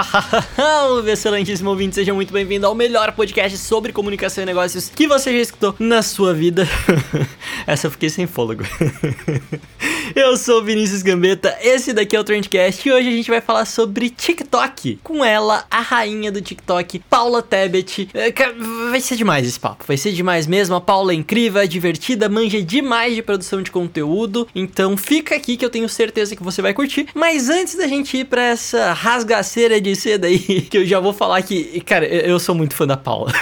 excelentíssimo ouvinte, seja muito bem-vindo ao melhor podcast sobre comunicação e negócios que você já escutou na sua vida. Essa eu fiquei sem fôlego. Eu sou Vinícius Gambetta, esse daqui é o Trendcast e hoje a gente vai falar sobre TikTok. Com ela, a rainha do TikTok, Paula Tebet. É, vai ser demais esse papo, vai ser demais mesmo. A Paula é incrível, é divertida, manja demais de produção de conteúdo. Então fica aqui que eu tenho certeza que você vai curtir. Mas antes da gente ir pra essa rasgaceira de seda aí, que eu já vou falar que, cara, eu sou muito fã da Paula.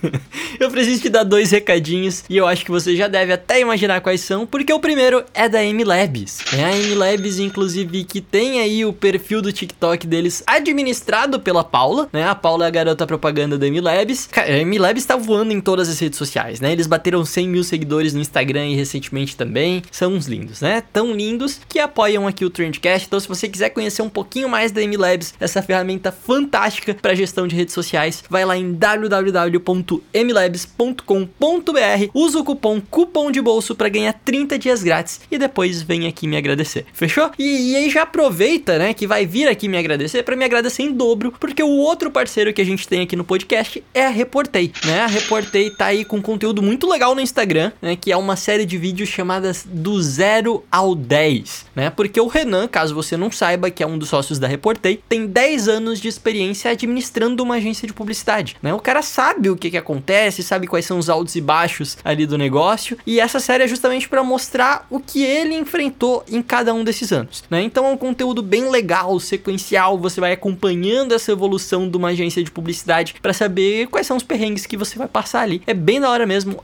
eu preciso te dar dois recadinhos e eu acho que você já deve até imaginar quais são, porque o primeiro é da MLab. Labs. É a M-Labs, inclusive, que tem aí o perfil do TikTok deles administrado pela Paula, né? A Paula é a garota propaganda da M-Labs. A M-Labs tá voando em todas as redes sociais, né? Eles bateram 100 mil seguidores no Instagram e recentemente também. São uns lindos, né? Tão lindos que apoiam aqui o Trendcast. Então, se você quiser conhecer um pouquinho mais da M-Labs, essa ferramenta fantástica para gestão de redes sociais, vai lá em www.mlabs.com.br, usa o cupom cupom de bolso para ganhar 30 dias grátis e depois vem aqui me agradecer. Fechou? E, e aí já aproveita, né, que vai vir aqui me agradecer para me agradecer em dobro, porque o outro parceiro que a gente tem aqui no podcast é a Reportei, né? A Reportei tá aí com conteúdo muito legal no Instagram, né, que é uma série de vídeos chamadas do 0 ao 10, né? Porque o Renan, caso você não saiba, que é um dos sócios da Reportei, tem 10 anos de experiência administrando uma agência de publicidade, né? O cara sabe o que que acontece, sabe quais são os altos e baixos ali do negócio, e essa série é justamente para mostrar o que ele enfrentou em cada um desses anos, né? Então é um conteúdo bem legal, sequencial, você vai acompanhando essa evolução de uma agência de publicidade para saber quais são os perrengues que você vai passar ali. É bem da hora mesmo,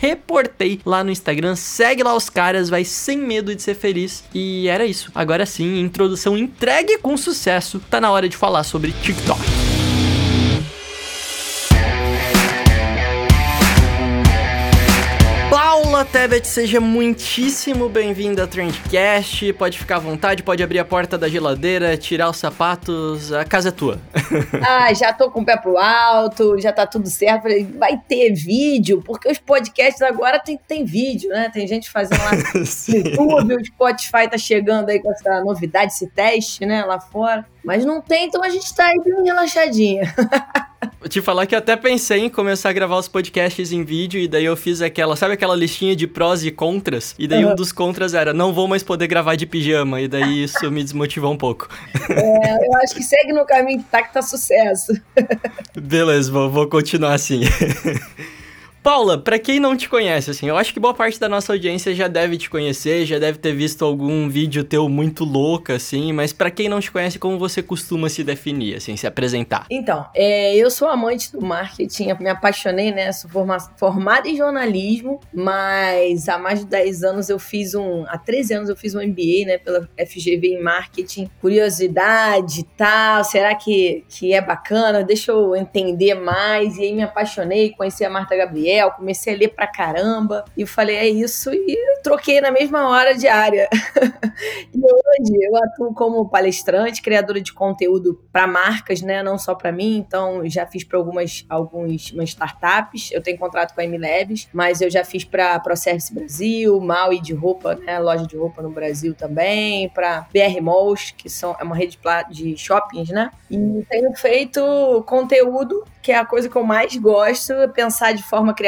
reportei lá no Instagram, segue lá os caras, vai sem medo de ser feliz. E era isso. Agora sim, introdução entregue com sucesso, tá na hora de falar sobre TikTok. Paula Tebet, seja muitíssimo bem-vinda ao Trendcast. Pode ficar à vontade, pode abrir a porta da geladeira, tirar os sapatos, a casa é tua. ah, já tô com o pé pro alto, já tá tudo certo. Vai ter vídeo, porque os podcasts agora tem, tem vídeo, né? Tem gente fazendo lá no YouTube, o Spotify tá chegando aí com essa novidade, esse teste, né, lá fora. Mas não tem, então a gente tá aí bem relaxadinha. Vou te falar que eu até pensei em começar a gravar os podcasts em vídeo e daí eu fiz aquela, sabe aquela listinha de prós e contras? E daí uhum. um dos contras era, não vou mais poder gravar de pijama, e daí isso me desmotivou um pouco. É, eu acho que segue no caminho que tá que tá sucesso. Beleza, vou, vou continuar assim. Paula, para quem não te conhece, assim, eu acho que boa parte da nossa audiência já deve te conhecer, já deve ter visto algum vídeo teu muito louco, assim, mas para quem não te conhece, como você costuma se definir, assim, se apresentar? Então, é, eu sou amante do marketing, me apaixonei, né, sou forma, formada em jornalismo, mas há mais de 10 anos eu fiz um, há 13 anos eu fiz um MBA, né, pela FGV em marketing, curiosidade e tal, será que, que é bacana? Deixa eu entender mais, e aí me apaixonei, conheci a Marta Gabriel, comecei a ler pra caramba. E falei, é isso, e troquei na mesma hora de área. e hoje eu atuo como palestrante, criadora de conteúdo para marcas, né? Não só para mim. Então, já fiz para algumas, algumas startups. Eu tenho contrato com a MLabs, mas eu já fiz para ProService Brasil, Maui de roupa, né? Loja de roupa no Brasil também, para BR Malls, que são, é uma rede de shoppings, né? E tenho feito conteúdo que é a coisa que eu mais gosto, pensar de forma criativa,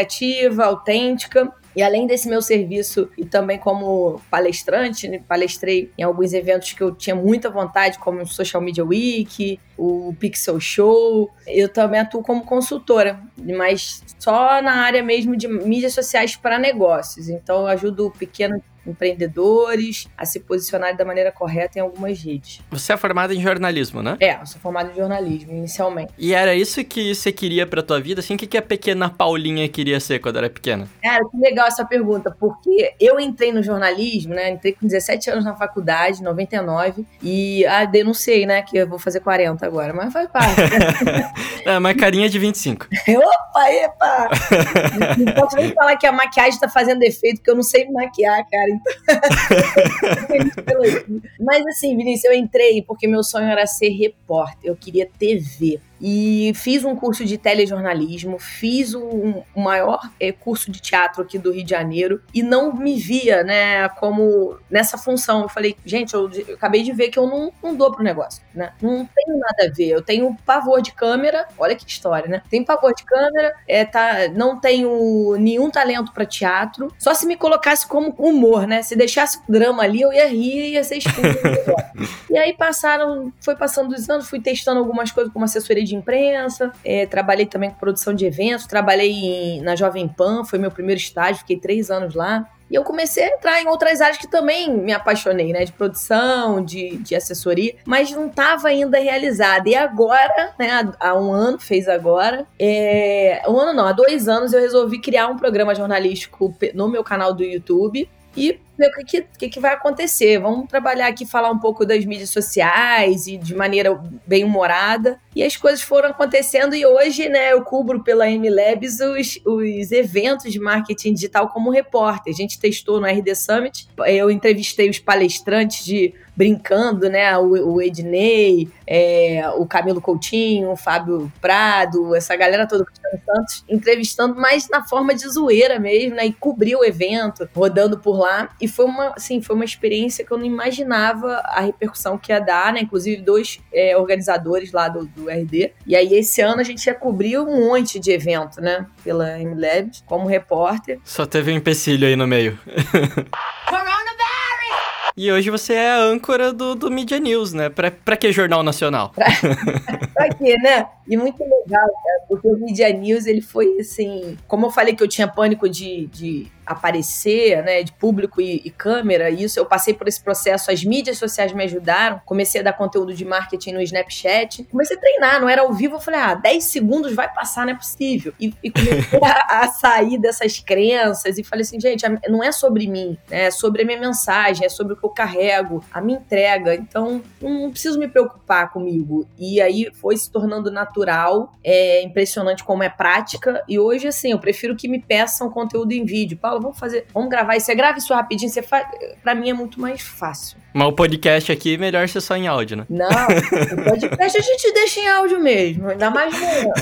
autêntica. E além desse meu serviço e também como palestrante, né, palestrei em alguns eventos que eu tinha muita vontade, como o Social Media Week, o Pixel Show. Eu também atuo como consultora, mas só na área mesmo de mídias sociais para negócios. Então eu ajudo pequenos empreendedores a se posicionarem da maneira correta em algumas redes. Você é formada em jornalismo, né? É, eu sou formada em jornalismo, inicialmente. E era isso que você queria pra tua vida? Assim, o que, que a pequena Paulinha queria ser quando era pequena? Cara, que legal essa pergunta, porque eu entrei no jornalismo, né? Entrei com 17 anos na faculdade, 99, e ah, denunciei, né? Que eu vou fazer 40 agora, mas faz parte. É, mas carinha de 25. Opa, epa! não posso nem falar que a maquiagem tá fazendo efeito, porque eu não sei me maquiar, cara. Então... mas assim, Vinícius, eu entrei porque meu sonho era ser repórter, eu queria TV. E fiz um curso de telejornalismo, fiz o um, um maior é, curso de teatro aqui do Rio de Janeiro e não me via, né, como nessa função. Eu falei, gente, eu, eu acabei de ver que eu não, não dou pro negócio, né? Não tenho nada a ver. Eu tenho pavor de câmera, olha que história, né? Tenho pavor de câmera, é, tá, não tenho nenhum talento para teatro. Só se me colocasse como humor, né? Se deixasse o drama ali, eu ia rir e ia ser expulso. e aí passaram, foi passando os anos, fui testando algumas coisas como assessoria de imprensa, é, trabalhei também com produção de eventos, trabalhei em, na Jovem Pan, foi meu primeiro estágio, fiquei três anos lá. E eu comecei a entrar em outras áreas que também me apaixonei, né? De produção, de, de assessoria, mas não estava ainda realizada. E agora, né? Há, um ano, fez agora. É, um ano não, há dois anos eu resolvi criar um programa jornalístico no meu canal do YouTube. E ver o que, que, que vai acontecer. Vamos trabalhar aqui, falar um pouco das mídias sociais e de maneira bem humorada. E as coisas foram acontecendo e hoje, né, eu cubro pela MLabs os, os eventos de marketing digital como repórter. A gente testou no RD Summit, eu entrevistei os palestrantes de brincando, né? O, o Ednei, é, o Camilo Coutinho, o Fábio Prado, essa galera toda, Cristiano Santos, entrevistando, mas na forma de zoeira mesmo, né? E cobrir o evento, rodando por lá. E foi uma, assim, foi uma experiência que eu não imaginava a repercussão que ia dar, né? Inclusive, dois é, organizadores lá do, do RD. E aí, esse ano, a gente ia cobrir um monte de evento, né? Pela MLabs, como repórter. Só teve um empecilho aí no meio. E hoje você é a âncora do, do Media News, né? Pra, pra que Jornal Nacional? Pra, pra quê, né? E muito legal, cara, porque o Media News, ele foi assim... Como eu falei que eu tinha pânico de, de aparecer, né, de público e, e, câmera, isso eu passei por esse processo, as mídias sociais me ajudaram, comecei a dar conteúdo de marketing no Snapchat, comecei a treinar, não era ao vivo, eu falei, ah, 10 segundos vai passar, não é possível. E, e comecei a, a, sair dessas crenças e falei assim, gente, não é sobre mim, né, é sobre a minha mensagem, é sobre o que eu carrego, a minha entrega, então não preciso me preocupar comigo. E aí foi se tornando natural, é impressionante como é prática, e hoje, assim, eu prefiro que me peçam conteúdo em vídeo. Paulo, fala, vamos fazer, vamos gravar isso. Você grava isso rapidinho, você faz. Pra mim é muito mais fácil. Mas o podcast aqui, melhor ser só em áudio, né? Não, o podcast a gente deixa em áudio mesmo, ainda mais manhã.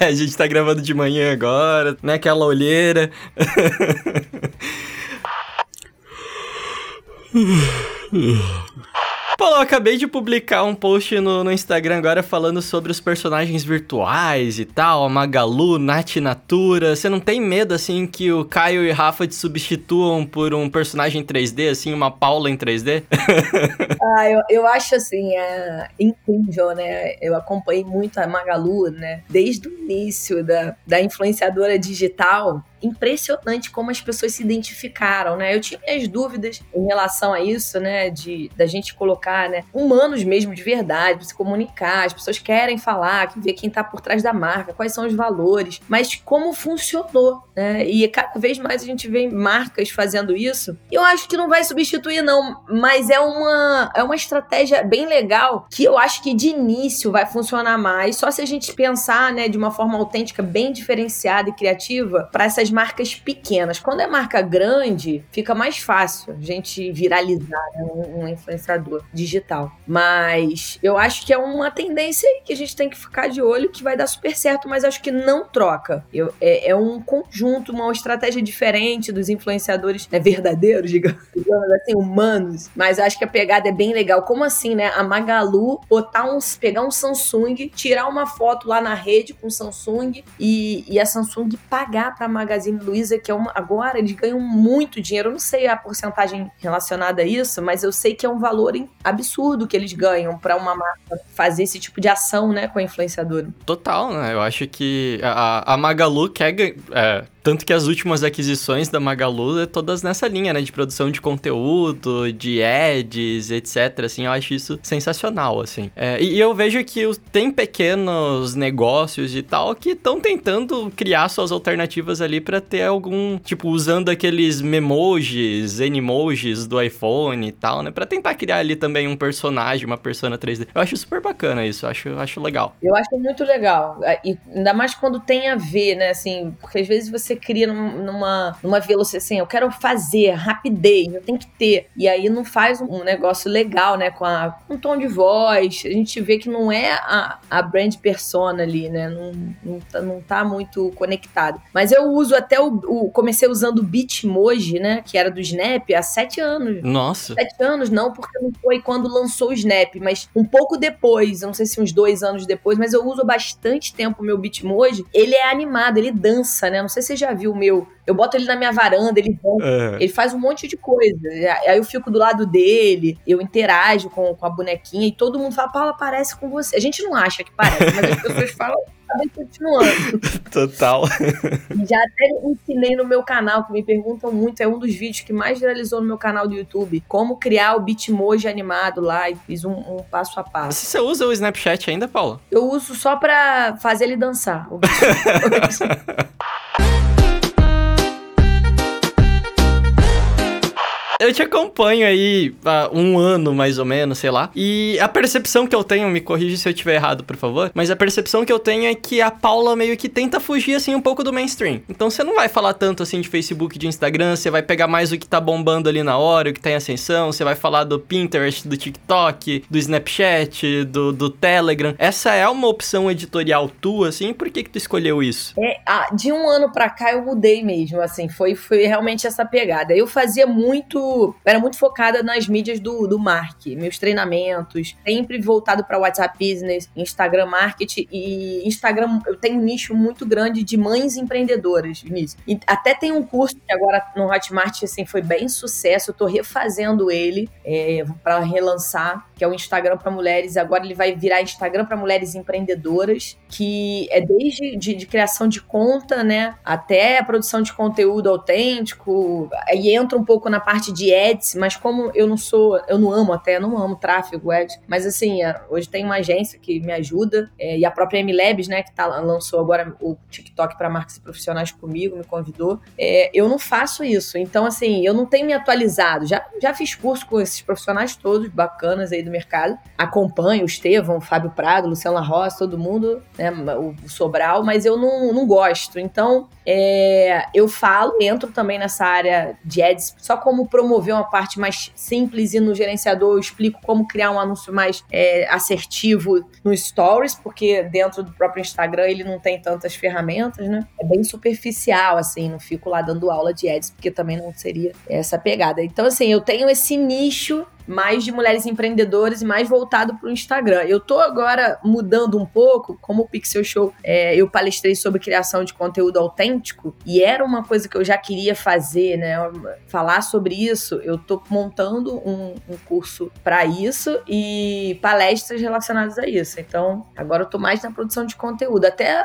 a gente tá gravando de manhã agora, né? Aquela olheira. Paulo, eu acabei de publicar um post no, no, Instagram agora falando sobre os personagens virtuais e tal, a Magalu, Nath Natura. Você não tem medo, assim, que o Caio e Rafa te substituam por um personagem 3D, assim, uma Paula em 3D? ah, eu, eu acho, assim, é incrível, né? Eu acompanhei muito a Magalu, né? Desde o início da, da influenciadora digital impressionante como as pessoas se identificaram, né? Eu tinha minhas dúvidas em relação a isso, né? De da gente colocar, né? Humanos mesmo de verdade, se comunicar, as pessoas querem falar, ver quem tá por trás da marca, quais são os valores, mas como funcionou, né? E cada vez mais a gente vê marcas fazendo isso. Eu acho que não vai substituir não, mas é uma é uma estratégia bem legal que eu acho que de início vai funcionar mais, só se a gente pensar, né, de uma forma autêntica, bem diferenciada e criativa para essas marcas pequenas. Quando é marca grande, fica mais fácil a gente viralizar né, um, um, influenciador digital. Mas eu acho que é uma tendência que a gente tem que ficar de olho que vai dar super certo, mas acho que não troca. Eu, é, é, um conjunto, uma estratégia diferente dos influenciadores né, verdadeiros, digamos, digamos assim, humanos. Mas acho que a pegada é bem legal. Como assim, né? A Magalu botar um, pegar um Samsung, tirar uma foto lá na rede com o Samsung e, e a Samsung pagar pra Magalu Magazine Luiza, que é uma, agora eles ganham muito dinheiro. Eu não sei a porcentagem relacionada a isso, mas eu sei que é um valor absurdo que eles ganham para uma marca fazer esse tipo de ação, né, com a influenciadora. Total, né? Eu acho que a, a Magalu quer, é, Tanto que as últimas aquisições da Magalu é todas nessa linha, né? De produção de conteúdo, de ads, etc. Assim, eu acho isso sensacional, assim. É, e, eu vejo que tem pequenos negócios e tal que estão tentando criar suas alternativas ali para ter algum, tipo, usando aqueles memojis, animojis do iPhone e tal, né? Pra tentar criar ali também um personagem, uma persona 3D. Eu acho super bacana isso, acho, acho legal. Eu acho muito legal. É, e ainda mais quando tem a ver, né? Assim, porque às vezes você cria numa, numa velocidade assim, eu quero fazer, rapidez, eu tenho que ter. E aí não faz um negócio legal, né? Com a, um tom de voz. A gente vê que não é a, a brand persona ali, né? Não, não, tá, não tá muito conectado. Mas eu uso até o, o. Comecei usando o Bitmoji, né? Que era do Snap há sete anos. Nossa. Sete anos, não, porque não foi quando lançou o Snap, mas um pouco depois, eu não sei se uns dois anos depois, mas eu uso bastante tempo o meu Bitmoji. Ele é animado, ele dança, né? Não sei se você já viu o meu. Eu boto ele na minha varanda, ele é. ele faz um monte de coisa. Aí eu fico do lado dele, eu interajo com, com a bonequinha e todo mundo fala, Paula, parece com você. A gente não acha que parece, mas as pessoas falam, acabei continuando. Total. Já até ensinei no meu canal, que me perguntam muito, é um dos vídeos que mais viralizou no meu canal do YouTube, como criar o Bitmoji animado lá, e fiz um, um passo a passo. Você usa o Snapchat ainda, Paula? Eu uso só pra fazer ele dançar. Eu te acompanho aí há um ano, mais ou menos, sei lá. E a percepção que eu tenho, me corrija se eu estiver errado, por favor, mas a percepção que eu tenho é que a Paula meio que tenta fugir, assim, um pouco do mainstream. Então você não vai falar tanto, assim, de Facebook, de Instagram, você vai pegar mais o que tá bombando ali na hora, o que tá em ascensão, você vai falar do Pinterest, do TikTok, do Snapchat, do, do Telegram. Essa é uma opção editorial tua, assim, por que que tu escolheu isso? É, ah, de um ano pra cá eu mudei mesmo, assim, foi, foi realmente essa pegada. Eu fazia muito era muito focada nas mídias do, do marketing, meus treinamentos, sempre voltado para WhatsApp Business, Instagram Marketing e Instagram. Eu tenho um nicho muito grande de mães empreendedoras, Vinícius. E até tem um curso que agora no Hotmart assim, foi bem sucesso, eu tô refazendo ele é, para relançar, que é o Instagram para mulheres. Agora ele vai virar Instagram para mulheres empreendedoras, que é desde de, de criação de conta, né, até a produção de conteúdo autêntico, aí entra um pouco na parte de ads, mas como eu não sou, eu não amo até, não amo tráfego ads, mas assim, é, hoje tem uma agência que me ajuda, é, e a própria MLabs, né, que tá, lançou agora o TikTok para marcas e profissionais comigo, me convidou, é, eu não faço isso, então assim, eu não tenho me atualizado, já, já fiz curso com esses profissionais todos bacanas aí do mercado, acompanho o Estevão, o Fábio Prado, La Roça, todo mundo, né, o, o Sobral, mas eu não, não gosto, então é, eu falo, entro também nessa área de ads só como promoção promover uma parte mais simples e no gerenciador eu explico como criar um anúncio mais é, assertivo no Stories, porque dentro do próprio Instagram ele não tem tantas ferramentas, né? É bem superficial, assim, não fico lá dando aula de ads, porque também não seria essa pegada. Então, assim, eu tenho esse nicho mais de mulheres empreendedoras e mais voltado para o Instagram. Eu tô agora mudando um pouco, como o Pixel Show, é, eu palestrei sobre criação de conteúdo autêntico e era uma coisa que eu já queria fazer, né? Falar sobre isso. Eu tô montando um, um curso para isso e palestras relacionadas a isso. Então, agora eu tô mais na produção de conteúdo. Até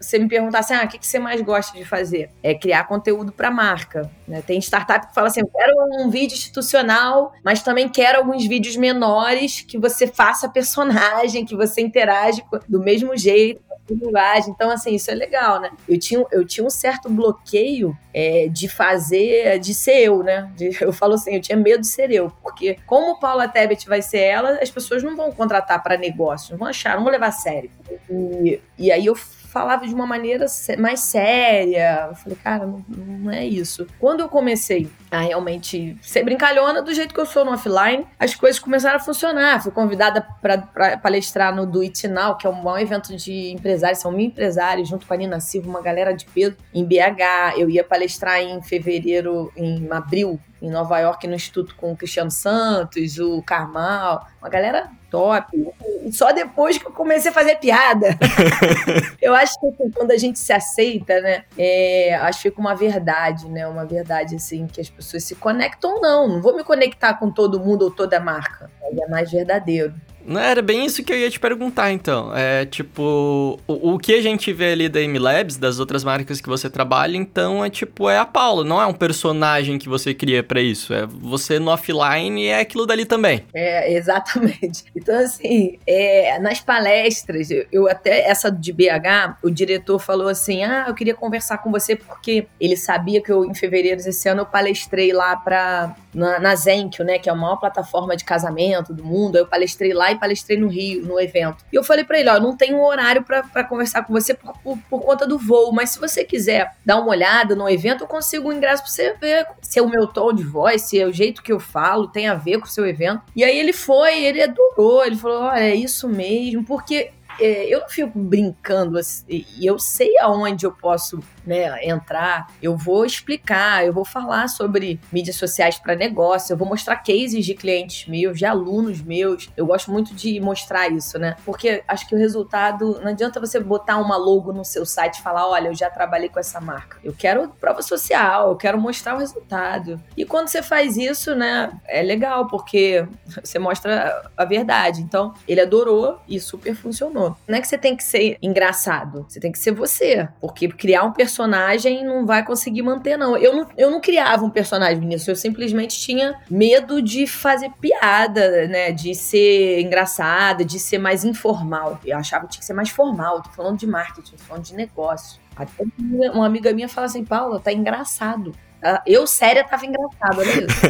você me perguntar assim, ah, o que, que você mais gosta de fazer? É criar conteúdo para marca. Né? Tem startup que fala assim, eu quero um vídeo institucional, mas também quero alguns vídeos menores que você faça personagem, que você interage do mesmo jeito linguagem. Então, assim, isso é legal, né? Eu tinha, eu tinha um certo bloqueio é, de fazer, de ser eu, né? De, eu falo assim, eu tinha medo de ser eu, porque como Paula Tebet vai ser ela, as pessoas não vão contratar para negócio, não vão achar, não vão levar a sério. E, e aí eu falava de uma maneira mais séria. Eu falei, cara, não, não, é isso. Quando eu comecei a realmente ser brincalhona do jeito que eu sou no offline, as coisas começaram a funcionar. Fui convidada para palestrar no Do It Now, que é um maior evento de empresários, são mil empresários, junto com a Nina Silva, uma galera de peso, em BH. Eu ia palestrar em fevereiro, em abril, em Nova York, no Instituto com o Cristiano Santos, o Carmal, uma galera top. E só depois que eu comecei a fazer piada. eu acho que assim, quando a gente se aceita, né? É, acho que fica uma verdade, né? Uma verdade, assim, que as pessoas se conectam ou não. Não vou me conectar com todo mundo ou toda marca. É mais verdadeiro. Não era bem isso que eu ia te perguntar, então. É tipo, o, o que a gente vê ali da M-Labs, das outras marcas que você trabalha, então é tipo, é a Paula, não é um personagem que você cria para isso. É você no offline é aquilo dali também. É, exatamente. Então, assim, é, nas palestras, eu, eu até, essa de BH, o diretor falou assim: ah, eu queria conversar com você porque ele sabia que eu, em fevereiro desse ano, eu palestrei lá pra, na, na Zenkio, né, que é a maior plataforma de casamento do mundo. Eu palestrei lá e palestrei no Rio, no evento. E eu falei para ele: ó, não tenho horário para conversar com você por, por, por, conta do voo, mas se você quiser dar uma olhada no evento, eu consigo um ingresso pra você ver se é o meu tom de voz, se é o jeito que eu falo, tem a ver com o seu evento. E aí ele foi, ele adorou, ele falou: olha, é isso mesmo, porque é, eu não fico brincando assim, e eu sei aonde eu posso né, entrar, eu vou explicar, eu vou falar sobre mídias sociais para negócio, eu vou mostrar cases de clientes meus, de alunos meus. Eu gosto muito de mostrar isso, né? Porque acho que o resultado não adianta você botar uma logo no seu site e falar, olha, eu já trabalhei com essa marca. Eu quero prova social, eu quero mostrar o resultado. E quando você faz isso, né, é legal porque você mostra a verdade. Então, ele adorou e super funcionou. Não é que você tem que ser engraçado, você tem que ser você, porque criar um personagem não vai conseguir manter, não. Eu não, eu não criava um personagem nisso, eu simplesmente tinha medo de fazer piada, né? De ser engraçada, de ser mais informal. Eu achava que tinha que ser mais formal. Tô falando de marketing, tô falando de negócio. Até uma amiga minha fala assim, Paula, tá engraçado. Eu, séria, tava engraçada, olha isso.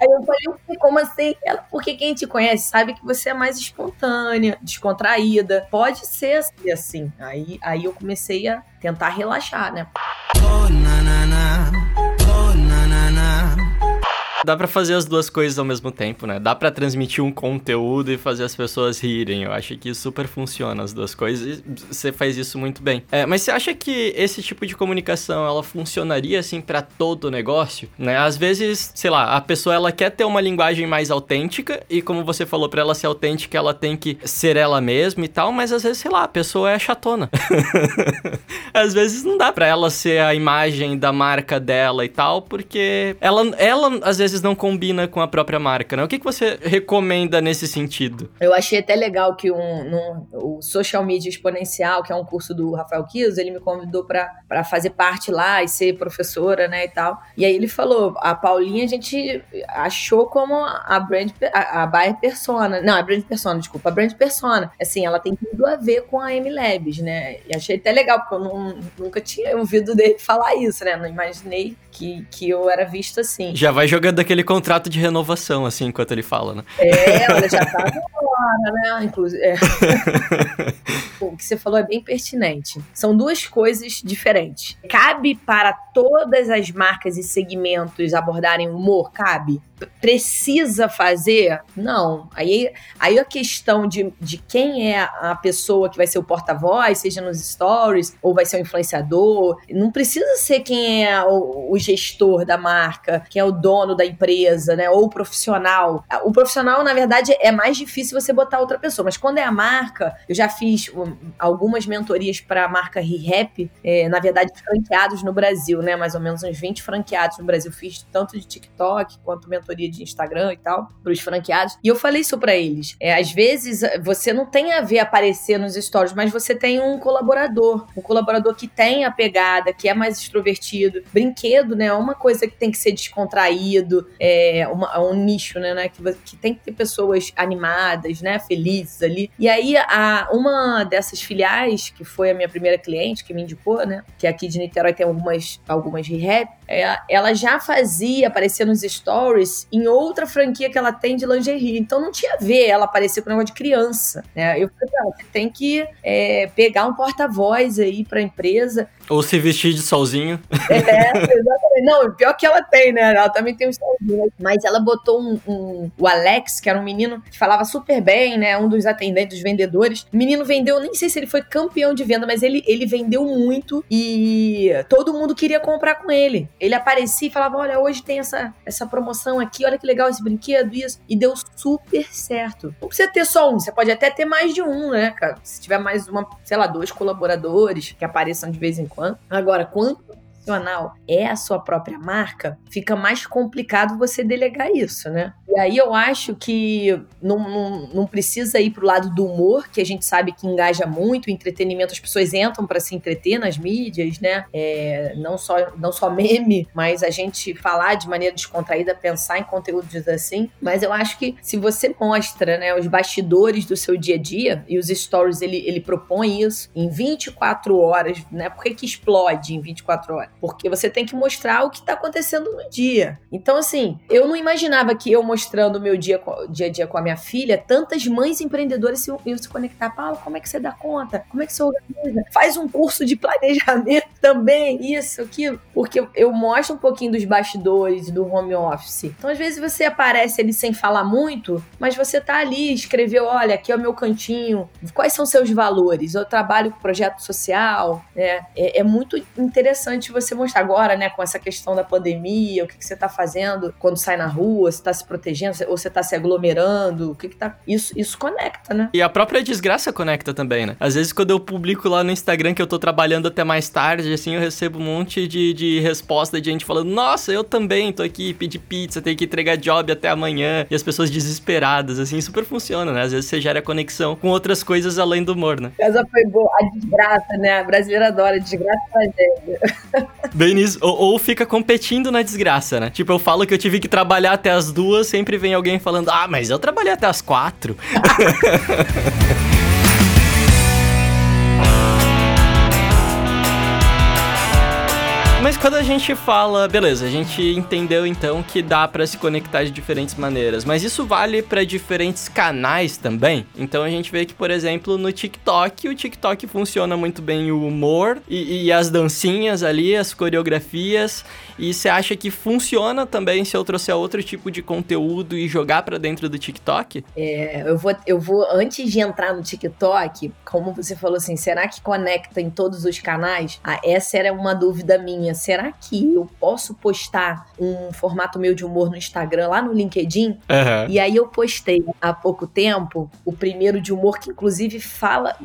Aí eu falei, como assim? Ela, porque quem te conhece sabe que você é mais espontânea, descontraída. Pode ser assim. assim. Aí, aí eu comecei a tentar relaxar, né? Oh, na, na, na. Dá para fazer as duas coisas ao mesmo tempo, né? Dá para transmitir um conteúdo e fazer as pessoas rirem. Eu acho que super funciona as duas coisas e você faz isso muito bem. É, mas você acha que esse tipo de comunicação ela funcionaria assim para todo negócio, né? Às vezes, sei lá, a pessoa ela quer ter uma linguagem mais autêntica e como você falou para ela ser autêntica, ela tem que ser ela mesma e tal, mas às vezes, sei lá, a pessoa é chatona. às vezes não dá para ela ser a imagem da marca dela e tal, porque ela ela às vezes vezes não combina com a própria marca, né? O que, que você recomenda nesse sentido? Eu achei até legal que um, o Social Media Exponencial, que é um curso do Rafael Kios, ele me convidou para fazer parte lá e ser professora, né, e tal. E aí ele falou, a Paulinha a gente achou como a brand, a, a buyer persona, não, a brand persona, desculpa, a brand persona. Assim, ela tem tudo a ver com a M Labs, né? E achei até legal, porque eu não, nunca tinha ouvido dele falar isso, né? Não imaginei que, que eu era visto assim. Já vai jogando daquele contrato de renovação, assim, enquanto ele fala, né? É, olha, já tá hora, né? Inclusive. É. o que você falou é bem pertinente. São duas coisas diferentes. Cabe para todas as marcas e segmentos abordarem humor? Cabe precisa fazer? Não. Aí, aí a questão de, de quem é a pessoa que vai ser o porta-voz, seja nos stories, ou vai ser o influenciador, não precisa ser quem é o, o, gestor da marca, quem é o dono da empresa, né? Ou o profissional. O profissional, na verdade, é mais difícil você botar outra pessoa, mas quando é a marca, eu já fiz um, algumas mentorias para a marca ReHap, é, na verdade, franqueados no Brasil, né? Mais ou menos uns 20 franqueados no Brasil. Fiz tanto de TikTok quanto mentoria consultoria de Instagram e tal, para os franqueados. E eu falei isso para eles. É, às vezes você não tem a ver aparecer nos stories, mas você tem um colaborador, um colaborador que tem a pegada, que é mais extrovertido. Brinquedo, né? É uma coisa que tem que ser descontraído, é uma, um nicho, né? né que, que tem que ter pessoas animadas, né? Felizes ali. E aí, a, uma dessas filiais, que foi a minha primeira cliente, que me indicou, né? Que aqui de Niterói tem algumas, algumas rehab, é, ela já fazia aparecer nos stories em outra franquia que ela tem de lingerie. Então não tinha a ver ela aparecer com um negócio de criança. Né? Eu falei, você tem que é, pegar um porta-voz aí pra empresa. Ou se vestir de solzinho. É, exatamente. Não, pior que ela tem, né? Ela também tem um solzinho. Mas ela botou um, um, o Alex, que era um menino que falava super bem, né? Um dos atendentes, dos vendedores. O menino vendeu, nem sei se ele foi campeão de venda, mas ele, ele vendeu muito e todo mundo queria comprar com ele. Ele aparecia e falava: Olha, hoje tem essa, essa promoção aqui, olha que legal esse brinquedo, isso. E deu super certo. Não precisa ter só um, você pode até ter mais de um, né, cara? Se tiver mais uma, sei lá, dois colaboradores que apareçam de vez em quando. Agora, quando profissional é a sua própria marca, fica mais complicado você delegar isso, né? E aí eu acho que não, não, não precisa ir pro lado do humor, que a gente sabe que engaja muito, entretenimento, as pessoas entram para se entreter nas mídias, né? É, não, só, não só meme, mas a gente falar de maneira descontraída, pensar em conteúdos assim. Mas eu acho que se você mostra né, os bastidores do seu dia a dia, e os stories ele, ele propõe isso em 24 horas, né? Por que, que explode em 24 horas? Porque você tem que mostrar o que está acontecendo no dia. Então, assim, eu não imaginava que eu mostrando o meu dia, dia a dia com a minha filha, tantas mães empreendedoras iam, iam se conectar. Paulo, como é que você dá conta? Como é que você organiza? Faz um curso de planejamento também, isso, aquilo. Porque eu mostro um pouquinho dos bastidores do home office. Então, às vezes, você aparece ali sem falar muito, mas você tá ali, escreveu: olha, aqui é o meu cantinho, quais são seus valores? Eu trabalho com projeto social, né? É, é muito interessante você mostrar agora, né, com essa questão da pandemia, o que, que você tá fazendo quando sai na rua, se tá se protegendo, ou você tá se aglomerando, o que que tá. Isso, isso conecta, né? E a própria desgraça conecta também, né? Às vezes, quando eu publico lá no Instagram que eu tô trabalhando até mais tarde, assim, eu recebo um monte de, de resposta de gente falando: Nossa, eu também tô aqui, pedi pizza, tenho que entregar job até amanhã. E as pessoas desesperadas, assim, super funciona, né? Às vezes você gera conexão com outras coisas além do humor, né? Essa foi boa. A desgraça, né? A brasileira adora desgraça e tragédia. Bem nisso. Ou, ou, fica competindo na desgraça, né? Tipo, eu falo que eu tive que trabalhar até as duas, sempre vem alguém falando, ah, mas eu trabalhei até as quatro. Mas quando a gente fala, beleza, a gente entendeu então que dá para se conectar de diferentes maneiras, mas isso vale para diferentes canais também. Então a gente vê que, por exemplo, no TikTok, o TikTok funciona muito bem o humor e, e as dancinhas ali, as coreografias. E você acha que funciona também se eu trouxer outro tipo de conteúdo e jogar para dentro do TikTok? É, eu vou, eu vou antes de entrar no TikTok, como você falou assim, será que conecta em todos os canais? Ah, essa era uma dúvida minha será que eu posso postar um formato meu de humor no Instagram, lá no LinkedIn? Uhum. E aí eu postei há pouco tempo o primeiro de humor, que inclusive fala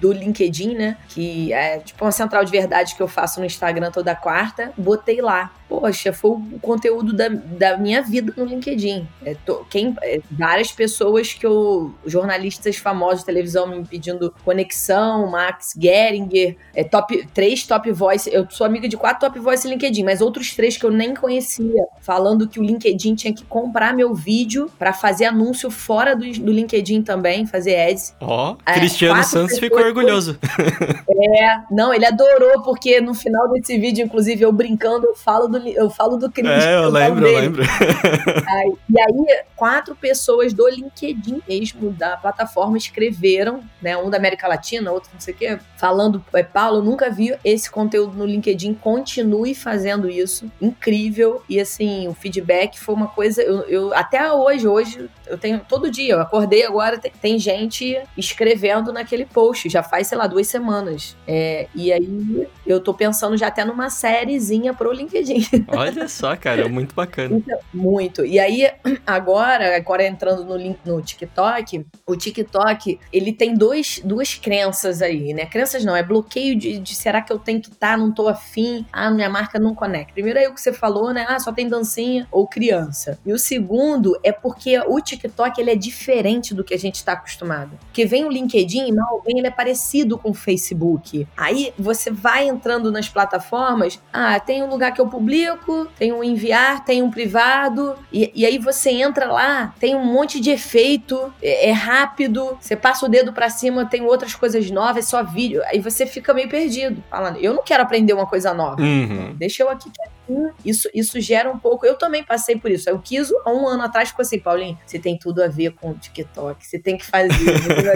do LinkedIn, né? Que é tipo uma central de verdade que eu faço no Instagram toda quarta. Botei lá poxa, foi o conteúdo da, da minha vida no LinkedIn. É, tô, quem, é, várias pessoas que eu. jornalistas famosos de televisão me pedindo conexão, Max Geringer, é, top, três top voice. Eu sou amiga de quatro top voice LinkedIn, mas outros três que eu nem conhecia, falando que o LinkedIn tinha que comprar meu vídeo para fazer anúncio fora do, do LinkedIn também, fazer ads. Ó, oh, Cristiano Santos ficou orgulhoso. É, não, ele adorou, porque no final desse vídeo, inclusive, eu brincando, eu falo do eu falo do Cris. É, eu, eu lembro, eu lembro. Aí, e aí, quatro pessoas do LinkedIn mesmo, da plataforma, escreveram, né? Um da América Latina, outro não sei o quê, falando, é, Paulo, nunca vi esse conteúdo no LinkedIn, continue fazendo isso. Incrível. E assim, o feedback foi uma coisa. Eu, eu até hoje, hoje, eu tenho todo dia, eu acordei agora, tem, tem gente escrevendo naquele post, já faz, sei lá, duas semanas. É, e aí eu tô pensando já até numa sériezinha pro LinkedIn. Olha só, cara, muito bacana. Então, muito. E aí, agora, agora entrando no, link, no TikTok, o TikTok, ele tem dois, duas crenças aí, né? Crenças não, é bloqueio de, de será que eu tenho que estar, tá, não tô afim, ah, minha marca não conecta. Primeiro é o que você falou, né? Ah, só tem dancinha ou criança. E o segundo é porque o TikTok, ele é diferente do que a gente está acostumado. Porque vem o LinkedIn, mal vem, ele é parecido com o Facebook. Aí, você vai entrando nas plataformas, ah, tem um lugar que eu publico publico, tem um enviar, tem um privado, e, e aí você entra lá, tem um monte de efeito, é, é rápido, você passa o dedo para cima, tem outras coisas novas, é só vídeo, aí você fica meio perdido, falando, eu não quero aprender uma coisa nova, uhum. deixa eu aqui quietinho, isso, isso gera um pouco, eu também passei por isso, eu quis há um ano atrás, ficou assim, Paulinho, você tem tudo a ver com o TikTok, você tem que fazer,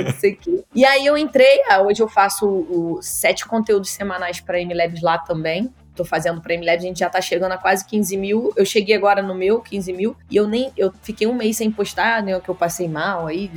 isso aqui. E aí eu entrei, ah, hoje eu faço o, sete conteúdos semanais para MLabs lá também, tô fazendo pra MLab, a gente já tá chegando a quase 15 mil. Eu cheguei agora no meu, 15 mil, e eu nem. Eu fiquei um mês sem postar, né? Que eu passei mal aí,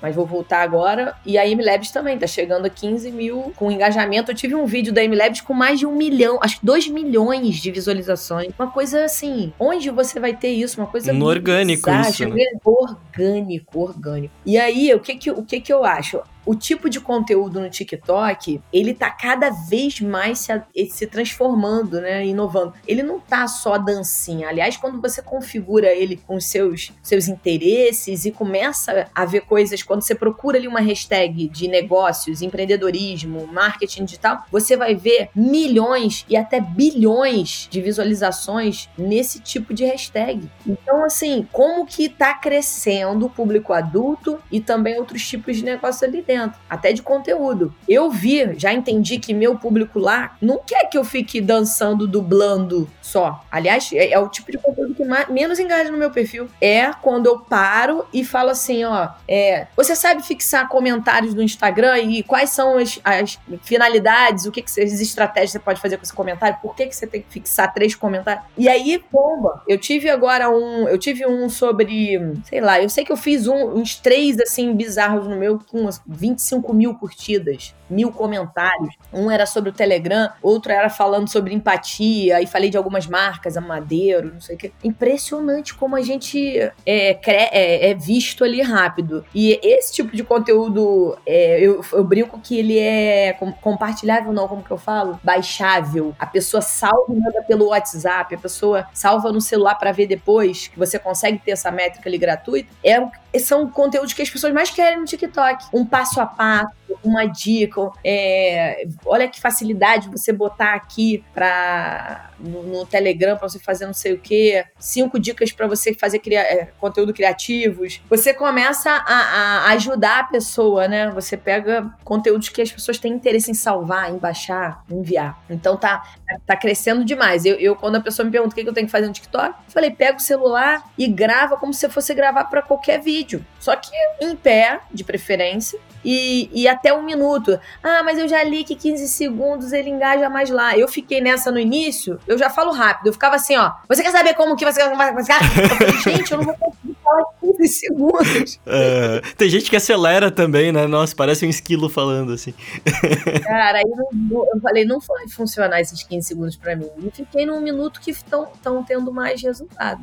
mas vou voltar agora. E a MLabs também, tá chegando a 15 mil com engajamento. Eu tive um vídeo da MLabs com mais de um milhão, acho que 2 milhões de visualizações. Uma coisa assim, onde você vai ter isso? Uma coisa. No orgânico, isso. Né? Orgânico, orgânico. E aí, o que que, o que que eu acho? O tipo de conteúdo no TikTok, ele tá cada vez mais se, se transformando, né? Inovando. Ele não tá só dancinha. Aliás, quando você configura ele com seus, seus interesses e começa a ver coisas, quando você procura ali uma hashtag de negócios, empreendedorismo, marketing digital, você vai ver milhões e até bilhões de visualizações nesse tipo de hashtag. Então, assim, como que tá crescendo o público adulto e também outros tipos de negócio ali dentro, até de conteúdo. Eu vi, já entendi que meu público lá não quer que eu fique dançando, dublando só. Aliás, é, é o tipo de conteúdo que mais, menos engaja no meu perfil. É quando eu paro e falo assim, ó, é, você sabe fixar comentários no Instagram e quais são as, as finalidades, o que, que as estratégias você pode fazer com esse comentário, por que, que você tem que fixar três comentários? E aí, bomba. Eu tive agora um, eu tive um sobre, sei lá, eu sei que eu fiz um, uns três assim bizarros no meu com umas 25 mil curtidas mil comentários. Um era sobre o Telegram, outro era falando sobre empatia, e falei de algumas marcas, a Madeiro, não sei o que. Impressionante como a gente é, é, é visto ali rápido. E esse tipo de conteúdo, é, eu, eu brinco que ele é compartilhável, não, como que eu falo? Baixável. A pessoa salva e manda pelo WhatsApp, a pessoa salva no celular para ver depois, que você consegue ter essa métrica ali gratuita. É são conteúdos que as pessoas mais querem no TikTok. Um passo a passo, uma dica. É, olha que facilidade você botar aqui para no, no, Telegram para você fazer não sei o que. Cinco dicas para você fazer cria, é, conteúdo criativos. Você começa a, a, ajudar a pessoa, né? Você pega conteúdos que as pessoas têm interesse em salvar, em baixar, enviar. Então tá, tá crescendo demais. Eu, eu quando a pessoa me pergunta o que eu tenho que fazer no TikTok, eu falei, pega o celular e grava como se fosse gravar para qualquer vídeo vídeo. Só que em pé, de preferência, e, e até um minuto. Ah, mas eu já li que 15 segundos ele engaja mais lá. Eu fiquei nessa no início, eu já falo rápido. Eu ficava assim, ó. Você quer saber como que você gente, eu não vou conseguir falar 15 segundos. É, tem gente que acelera também, né? Nossa, parece um esquilo falando assim. Cara, aí eu, eu falei, não vai funcionar esses 15 segundos para mim. E fiquei num minuto que estão tendo mais resultado.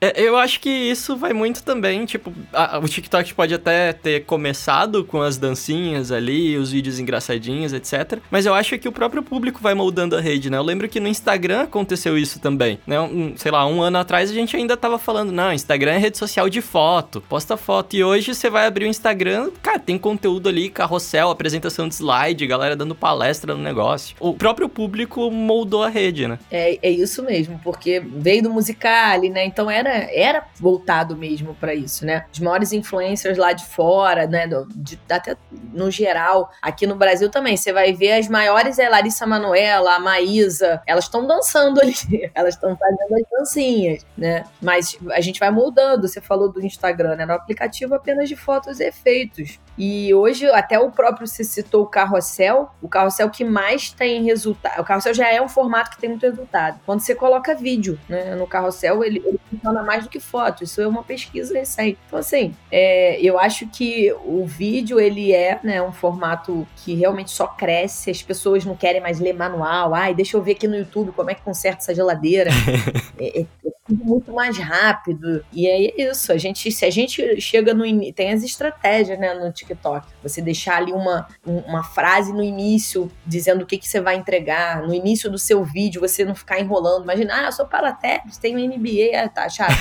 Eu acho que isso vai muito também, tipo, a, o TikTok pode até ter começado com as dancinhas ali, os vídeos engraçadinhos, etc. Mas eu acho que o próprio público vai moldando a rede, né? Eu lembro que no Instagram aconteceu isso também, né? Um, sei lá, um ano atrás a gente ainda tava falando, não, Instagram é rede social de foto, posta foto. E hoje você vai abrir o Instagram, cara, tem conteúdo ali, carrossel, apresentação de slide, galera dando palestra no negócio. O próprio público moldou a rede, né? É, é isso mesmo, porque veio do musical, né? Então era era, era voltado mesmo para isso, né? Os maiores influencers lá de fora, né? De, até no geral, aqui no Brasil também. Você vai ver as maiores é Larissa Manoela, a Maísa, elas estão dançando ali, elas estão fazendo as dancinhas, né? Mas a gente vai mudando. Você falou do Instagram, né? No aplicativo apenas de fotos e efeitos. E hoje, até o próprio se citou o carrossel, o carrossel que mais tem resultado. O carrossel já é um formato que tem muito resultado. Quando você coloca vídeo né, no carrossel, ele, ele funciona mais do que foto. Isso é uma pesquisa recente. Então, assim, é, eu acho que o vídeo, ele é né, um formato que realmente só cresce. As pessoas não querem mais ler manual. Ai, deixa eu ver aqui no YouTube como é que conserta essa geladeira. é, é, tudo muito mais rápido. E é isso. A gente, se a gente chega no tem as estratégias, né, no TikTok. Você deixar ali uma, uma frase no início dizendo o que, que você vai entregar. No início do seu vídeo, você não ficar enrolando. Imagina, ah, eu sou paratécnico, tenho MBA, ah, tá chato.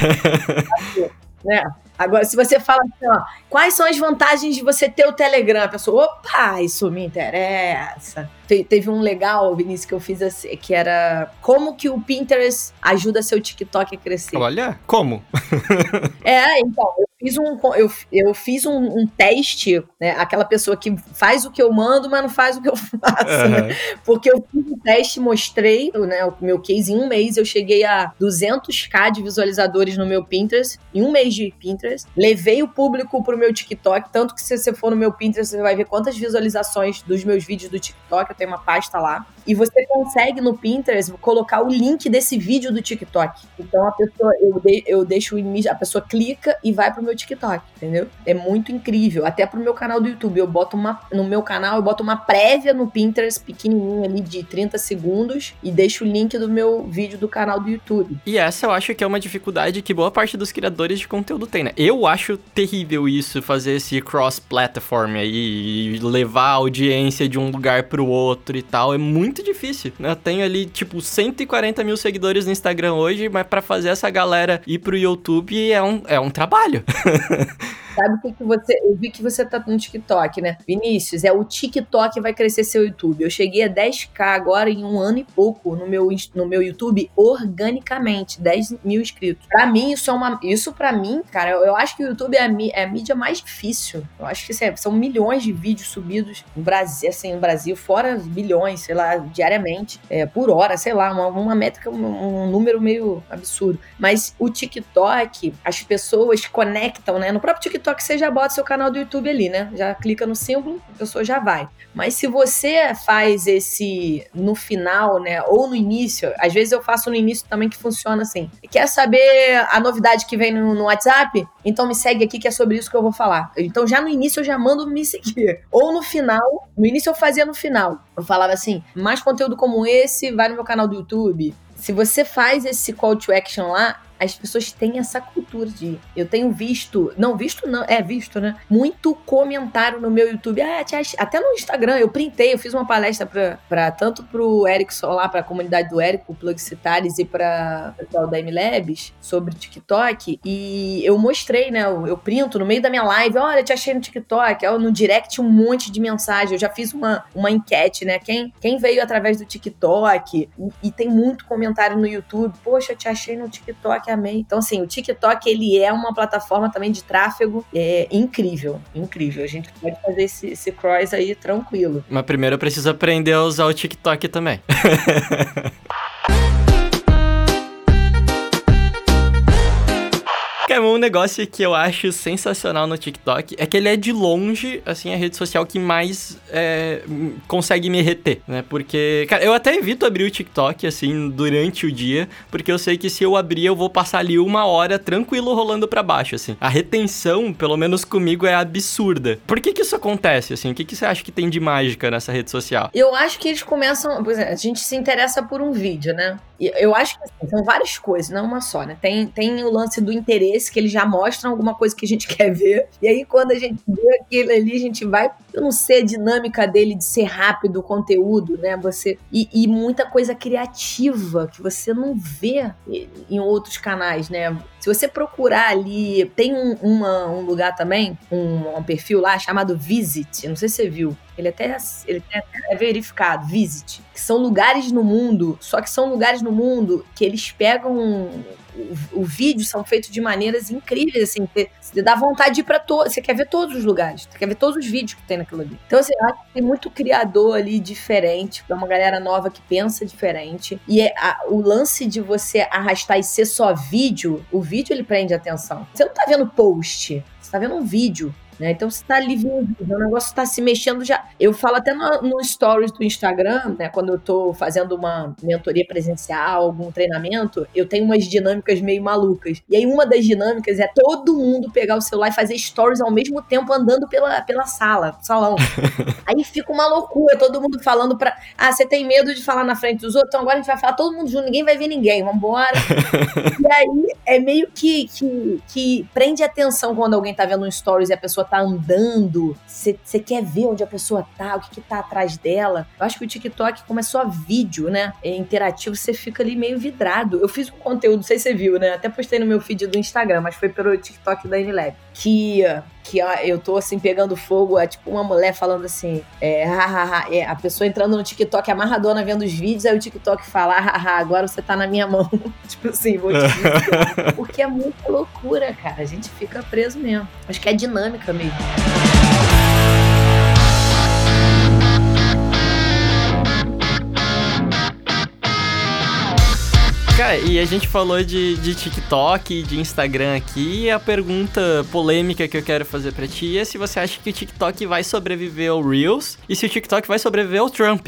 né? Agora, se você fala assim, ó, quais são as vantagens de você ter o Telegram? A pessoa, opa, isso me interessa. Te, teve um legal, Vinícius, que eu fiz assim, que era como que o Pinterest ajuda seu TikTok a crescer. Olha, como? é, então, eu fiz um, eu, eu fiz um, um, teste, né? Aquela pessoa que faz o que eu mando, mas não faz o que eu faço, uhum. né? Porque eu fiz um teste, mostrei, né, o meu case em um mês, eu cheguei a 200k de visualizadores no meu Pinterest, em um mês de Pinterest. Levei o público pro meu TikTok, tanto que se você for no meu Pinterest, você vai ver quantas visualizações dos meus vídeos do TikTok, eu tenho uma pasta lá. E você consegue no Pinterest colocar o link desse vídeo do TikTok. Então a pessoa, eu, de, eu deixo o início, a pessoa clica e vai pro meu TikTok, entendeu? É muito incrível. Até pro meu canal do YouTube. Eu boto uma. No meu canal, eu boto uma prévia no Pinterest, pequenininha ali de 30 segundos, e deixo o link do meu vídeo do canal do YouTube. E essa eu acho que é uma dificuldade que boa parte dos criadores de conteúdo tem, né? Eu acho terrível isso, fazer esse cross-platform aí, levar a audiência de um lugar pro outro e tal. É muito difícil. Né? Eu tenho ali, tipo, 140 mil seguidores no Instagram hoje, mas para fazer essa galera ir pro YouTube é um, é um trabalho. Sabe o que, que você. Eu vi que você tá no TikTok, né? Vinícius, é o TikTok que vai crescer seu YouTube. Eu cheguei a 10k agora em um ano e pouco no meu, no meu YouTube organicamente. 10 mil inscritos. Pra mim, isso é uma. Isso pra mim, cara, eu, eu acho que o YouTube é a, é a, mídia mais difícil. Eu acho que é, são milhões de vídeos subidos no Brasil, assim, no Brasil, fora bilhões, sei lá, diariamente, é, por hora, sei lá, uma, uma métrica, um, um número meio absurdo. Mas o TikTok, as pessoas conectam, né? No próprio TikTok você já bota seu canal do YouTube ali, né? Já clica no símbolo, a pessoa já vai. Mas se você faz esse no final, né? Ou no início, às vezes eu faço no início também que funciona assim. Quer saber a novidade que vem no, no WhatsApp? Então me segue aqui que é sobre isso que eu vou falar. Então já no início eu já mando me seguir. Ou no final, no início eu fazia no final. Eu falava assim: mais conteúdo como esse, vai no meu canal do YouTube. Se você faz esse call to action lá, as pessoas têm essa cultura de. Eu tenho visto, não, visto não, é visto, né? Muito comentário no meu YouTube. Ah, até no Instagram, eu printei, eu fiz uma palestra pra, pra tanto pro lá, pra comunidade do Eric, o Plug Citares e pra pessoal da MLabs sobre TikTok. E eu mostrei, né? Eu, eu, printo no meio da minha live, olha, te achei no TikTok. Eu, no direct um monte de mensagem. Eu já fiz uma, uma enquete, né? Quem, quem veio através do TikTok? E, e tem muito comentário no YouTube. Poxa, te achei no Amei. Então, assim, o TikTok, ele é uma plataforma também de tráfego é, incrível, incrível. A gente pode fazer esse, esse cross aí tranquilo. Mas primeiro eu preciso aprender a usar o TikTok também. Cara, um negócio que eu acho sensacional no TikTok é que ele é de longe, assim, a rede social que mais é, consegue me reter, né? Porque, cara, eu até evito abrir o TikTok, assim, durante o dia, porque eu sei que se eu abrir, eu vou passar ali uma hora tranquilo rolando para baixo, assim. A retenção, pelo menos comigo, é absurda. Por que que isso acontece, assim? O que que você acha que tem de mágica nessa rede social? Eu acho que eles começam... Por exemplo, a gente se interessa por um vídeo, né? Eu acho que assim, são várias coisas, não uma só, né? Tem, tem o lance do interesse, que eles já mostram alguma coisa que a gente quer ver. E aí, quando a gente vê aquilo ali, a gente vai. Eu não sei a dinâmica dele de ser rápido o conteúdo, né? Você. E, e muita coisa criativa que você não vê em outros canais, né? Se você procurar ali, tem um, uma, um lugar também, um, um, perfil lá chamado Visit, não sei se você viu. Ele até, ele até é verificado, Visit. Que são lugares no mundo, só que são lugares no mundo que eles pegam o, vídeo são feitos de maneiras incríveis, assim, você, dá vontade de ir pra todos, você quer ver todos os lugares, você quer ver todos os vídeos que tem naquilo ali. Então, assim, acho que tem muito criador ali diferente, pra uma galera nova que pensa diferente, e é a, o lance de você arrastar e ser só vídeo, o vídeo ele prende atenção. Você não tá vendo post, você tá vendo um vídeo. Né? Então você tá ali o negócio tá se mexendo já. Eu falo até no, no stories do Instagram, né? Quando eu tô fazendo uma mentoria presencial, algum treinamento, eu tenho umas dinâmicas meio malucas. E aí uma das dinâmicas é todo mundo pegar o celular e fazer stories ao mesmo tempo andando pela, pela sala, salão. aí fica uma loucura, todo mundo falando pra. Ah, você tem medo de falar na frente dos outros? Então agora a gente vai falar todo mundo junto, ninguém vai ver ninguém, vambora. e aí é meio que, que, que prende atenção quando alguém tá vendo um stories e a pessoa tá andando, você quer ver onde a pessoa tá, o que, que tá atrás dela. Eu acho que o TikTok, como é só vídeo, né? É interativo, você fica ali meio vidrado. Eu fiz um conteúdo, não sei se você viu, né? Até postei no meu feed do Instagram, mas foi pelo TikTok da Nlab. Que que ó, eu tô assim pegando fogo, é tipo uma mulher falando assim, é, hahaha, é, a pessoa entrando no TikTok amarradona vendo os vídeos, aí o TikTok fala, haha, agora você tá na minha mão. tipo assim, vou te dizer. Porque é muita loucura, cara. A gente fica preso mesmo. Acho que é dinâmica mesmo. Cara, Cara, e a gente falou de, de TikTok, de Instagram aqui, e a pergunta polêmica que eu quero fazer para ti é se você acha que o TikTok vai sobreviver ao Reels e se o TikTok vai sobreviver ao Trump.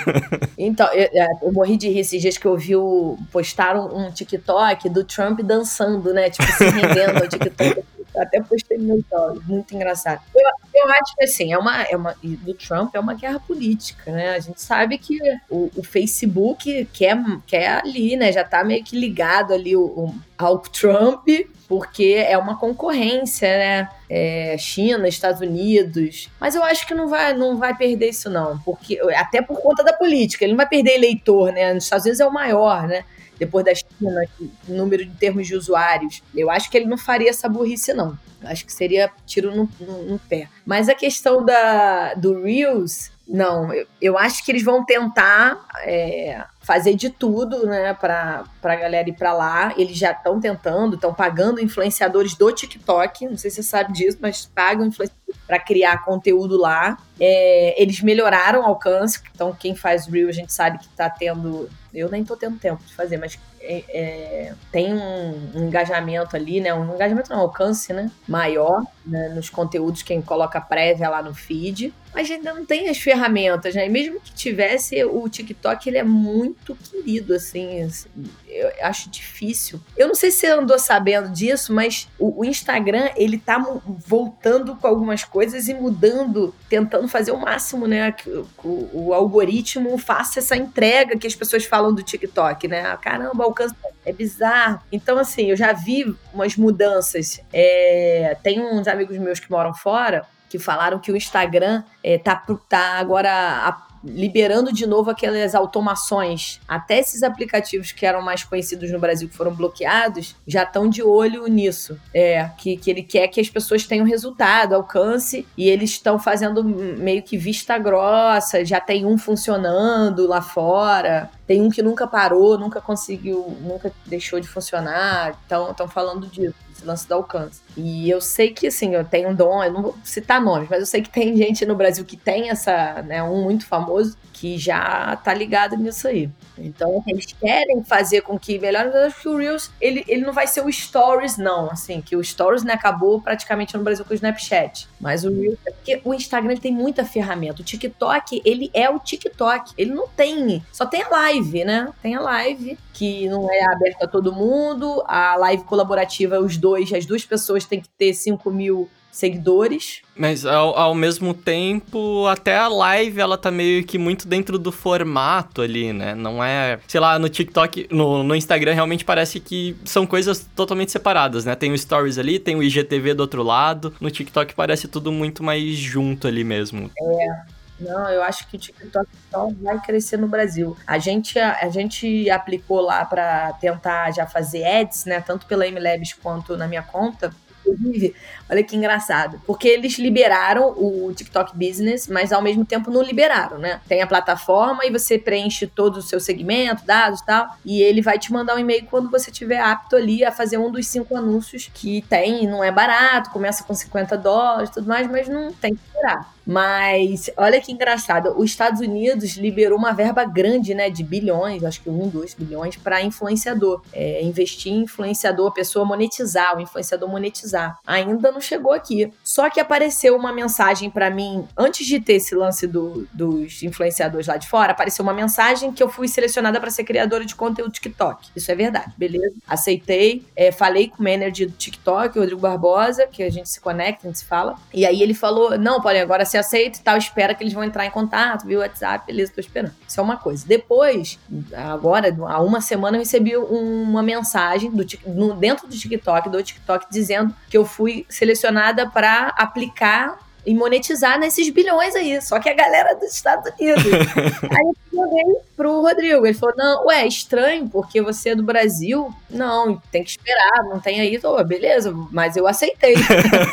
então, eu, é, eu, morri de rir esses dias que eu vi o, postaram um TikTok do Trump dançando, né? Tipo, se rendendo ao TikTok. Até postei no meu stories, muito engraçado. Eu, eu acho que assim, é uma, é uma. Do Trump é uma guerra política, né? A gente sabe que o, o Facebook quer, quer ali, né? Já tá meio que ligado ali o, o, ao Trump, porque é uma concorrência, né? É, China, Estados Unidos. Mas eu acho que não vai, não vai perder isso, não. Porque, até por conta da política. Ele não vai perder eleitor, né? Nos Estados Unidos é o maior, né? Depois da China, número de termos de usuários. Eu acho que ele não faria essa burrice, não. Acho que seria tiro no, no, no pé. Mas a questão da, do Reels, não, eu, eu acho que eles vão tentar é, fazer de tudo, né, pra, pra galera ir pra lá. Eles já estão tentando, estão pagando influenciadores do TikTok, não sei se você sabe disso, mas pagam influenciadores para criar conteúdo lá. É, eles melhoraram o alcance, então quem faz Reel a gente sabe que tá tendo. Eu nem tô tendo tempo de fazer, mas é, é, tem um, um, engajamento ali, né? Um engajamento não, um alcance, né? Maior né? nos conteúdos, quem coloca prévia lá no feed. Mas ainda não tem as ferramentas, né? E mesmo que tivesse, o TikTok ele é muito querido, assim, assim. Eu acho difícil. Eu não sei se você andou sabendo disso, mas o, o Instagram, ele tá voltando com algumas coisas e mudando, tentando fazer o máximo, né? Que o, o, algoritmo faça essa entrega que as pessoas falam do TikTok, né? Caramba, alcance é bizarro. Então, assim, eu já vi umas mudanças. É, tem uns amigos meus que moram fora que falaram que o Instagram é, tá, tá agora a, liberando de novo aquelas automações. Até esses aplicativos que eram mais conhecidos no Brasil, que foram bloqueados, já estão de olho nisso. É, que, que ele quer que as pessoas tenham resultado, alcance, e eles estão fazendo meio que vista grossa, já tem um funcionando lá fora. Tem um que nunca parou, nunca conseguiu, nunca deixou de funcionar. Estão falando disso lance do alcance. E eu sei que, assim, eu tenho um dom, eu não vou citar nomes, mas eu sei que tem gente no Brasil que tem essa, né, um muito famoso, que já tá ligado nisso aí. Então, eles querem fazer com que acho que o Reels, ele, ele não vai ser o Stories, não, assim, que o Stories, né, acabou praticamente no Brasil com o Snapchat. Mas o Reels, é porque o Instagram ele tem muita ferramenta. O TikTok, ele é o TikTok. Ele não tem, só tem a live, né? Tem a live, que não é aberta a todo mundo. A live colaborativa, os dois, as duas pessoas têm que ter 5 mil seguidores. Mas ao, ao, mesmo tempo, até a live ela tá meio que muito dentro do formato ali, né? Não é. Sei lá, no TikTok, no, no Instagram realmente parece que são coisas totalmente separadas, né? Tem o Stories ali, tem o IGTV do outro lado. No TikTok parece tudo muito mais junto ali mesmo. É. Não, eu acho que o TikTok só vai crescer no Brasil. A gente, a, gente aplicou lá para tentar já fazer ads, né? Tanto pela MLabs quanto na minha conta. Inclusive, olha que engraçado. Porque eles liberaram o TikTok Business, mas ao mesmo tempo não liberaram, né? Tem a plataforma e você preenche todo o seu segmento, dados e tal. E ele vai te mandar um e-mail quando você estiver apto ali a fazer um dos cinco anúncios que tem. Não é barato, começa com 50 dólares e tudo mais, mas não tem que esperar. Mas olha que engraçado, os Estados Unidos liberou uma verba grande, né, de bilhões, acho que um, dois bilhões, para influenciador. É, investir em influenciador, a pessoa monetizar, o influenciador monetizar. Ainda não chegou aqui. Só que apareceu uma mensagem para mim, antes de ter esse lance do, dos influenciadores lá de fora, apareceu uma mensagem que eu fui selecionada para ser criadora de conteúdo TikTok. Isso é verdade, beleza? Aceitei, é, falei com o manager do TikTok, o Rodrigo Barbosa, que a gente se conecta, a gente se fala. E aí ele falou: não, Paulinho, agora você aceita e tal, espera que eles vão entrar em contato, viu? WhatsApp, beleza, tô esperando. Isso é uma coisa. Depois, agora, há uma semana, eu recebi uma mensagem do, no, dentro do TikTok, do TikTok, dizendo que eu fui selecionada para aplicar e monetizar nesses bilhões aí. Só que a galera dos Estados Unidos. aí eu joguei pro Rodrigo. Ele falou: não, ué, estranho, porque você é do Brasil. Não, tem que esperar, não tem aí. Tô, beleza, mas eu aceitei.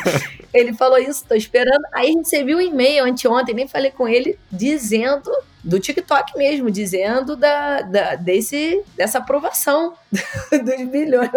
ele falou isso, tô esperando. Aí recebi um e-mail anteontem, nem falei com ele, dizendo do TikTok mesmo, dizendo da, da, desse, dessa aprovação dos bilhões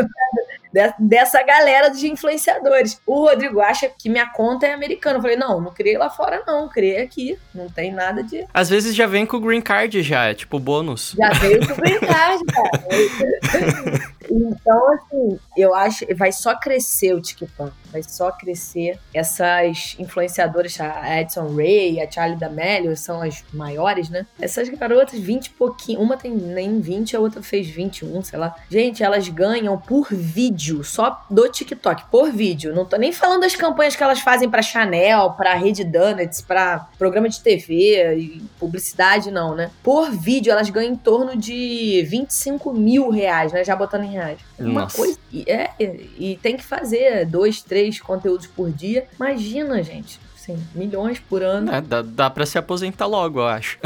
de- dessa galera de influenciadores. O Rodrigo acha que minha conta é americana. Eu falei, não, não criei lá fora, não. Criei aqui. Não tem nada de. Às vezes já vem com o green card já, é tipo bônus. Já veio com o green card, cara. Então, assim, eu acho vai só crescer o TikTok. Vai só crescer. Essas influenciadoras, a Edson Ray, a Charlie D'Amelio, são as maiores, né? Essas garotas, 20 e pouquinho. Uma tem nem 20, a outra fez 21, sei lá. Gente, elas ganham por vídeo, só do TikTok, por vídeo. Não tô nem falando das campanhas que elas fazem pra Chanel, pra Rede Donuts, pra programa de TV e publicidade, não, né? Por vídeo, elas ganham em torno de 25 mil reais, né? Já botando em reais. Uma Nossa. coisa. E, é, e tem que fazer dois, três conteúdos por dia. Imagina, gente. Assim, milhões por ano. É, dá, dá pra se aposentar logo, eu acho.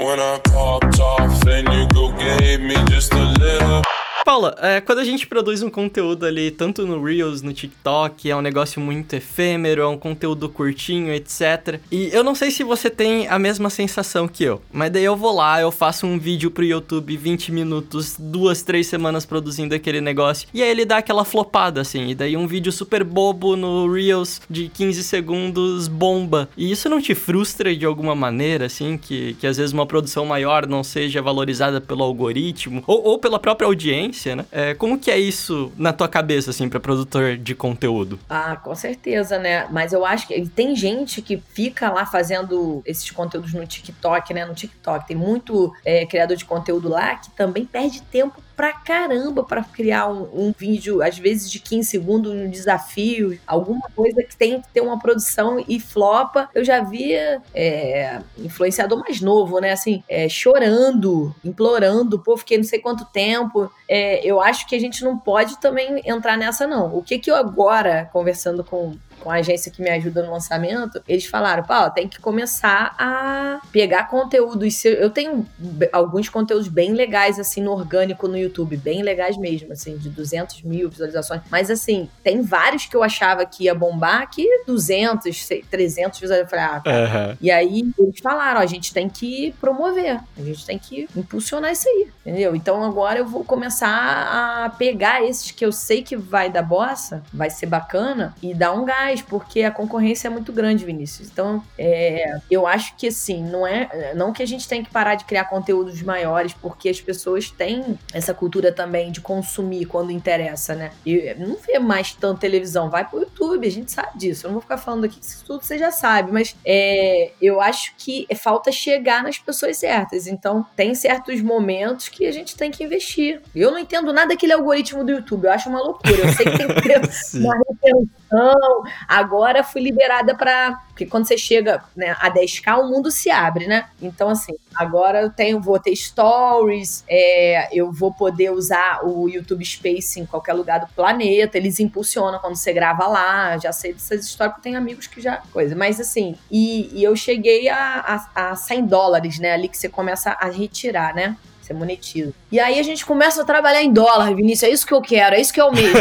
When I popped off and you go gave me just a little. Paula, é, quando a gente produz um conteúdo ali, tanto no Reels, no TikTok, é um negócio muito efêmero, é um conteúdo curtinho, etc. E eu não sei se você tem a mesma sensação que eu, mas daí eu vou lá, eu faço um vídeo pro YouTube, 20 minutos, duas, três semanas produzindo aquele negócio, e aí ele dá aquela flopada, assim, e daí um vídeo super bobo no Reels de 15 segundos bomba. E isso não te frustra de alguma maneira, assim, que, que às vezes uma produção maior não seja valorizada pelo algoritmo, ou, ou pela própria audiência, né? É, como que é isso na tua cabeça, assim, pra produtor de conteúdo? Ah, com certeza, né? Mas eu acho que tem gente que fica lá fazendo esses conteúdos no TikTok, né? No TikTok. Tem muito é, criador de conteúdo lá que também perde tempo pra caramba pra criar um, um vídeo, às vezes de 15 segundos, um desafio, alguma coisa que tem que ter uma produção e flopa. Eu já vi é, influenciador mais novo, né? Assim, é, chorando, implorando, pô, fiquei não sei quanto tempo. É, eu acho que a gente não pode também entrar nessa, não. O que que eu agora, conversando com com a agência que me ajuda no lançamento, eles falaram, Paulo, tem que começar a pegar conteúdos. seu- Eu tenho alguns conteúdos bem legais, assim, no orgânico no YouTube, bem legais mesmo, assim, de 200 mil visualizações. Mas, assim, tem vários que eu achava que ia bombar que 200, sei, 300 visualizações. Eu falei, ah, cara, e aí eles falaram, ó, a gente tem que promover, a gente tem que impulsionar isso aí, entendeu? Então agora eu vou começar a pegar esses que eu sei que vai dar bossa, vai ser bacana, e dar um gás, porque a concorrência é muito grande, Vinícius. Então, é, eu acho que assim, não é. Não que a gente tem que parar de criar conteúdos maiores, porque as pessoas têm essa cultura também de consumir quando interessa, né? E não vê mais tanto televisão, vai pro YouTube, a gente sabe disso. Eu não vou ficar falando aqui que isso tudo você já sabe, mas é, eu acho que falta chegar nas pessoas certas. Então, tem certos momentos que a gente tem que investir. Eu não entendo nada daquele algoritmo do YouTube, eu acho uma loucura. Eu sei que tem que ter uma retenção. Agora fui liberada pra. Porque quando você chega né, a 10k, o mundo se abre, né? Então, assim, agora eu tenho, vou ter stories, é, eu vou poder usar o YouTube Space em qualquer lugar do planeta. Eles impulsionam quando você grava lá. Já sei dessas histórias, porque tenho amigos que já. Coisa. Mas assim, e, e eu cheguei a, a, a 100 dólares, né? Ali que você começa a retirar, né? Você monetiza. E aí a gente começa a trabalhar em dólar, Vinícius. É isso que eu quero, é isso que eu mesmo.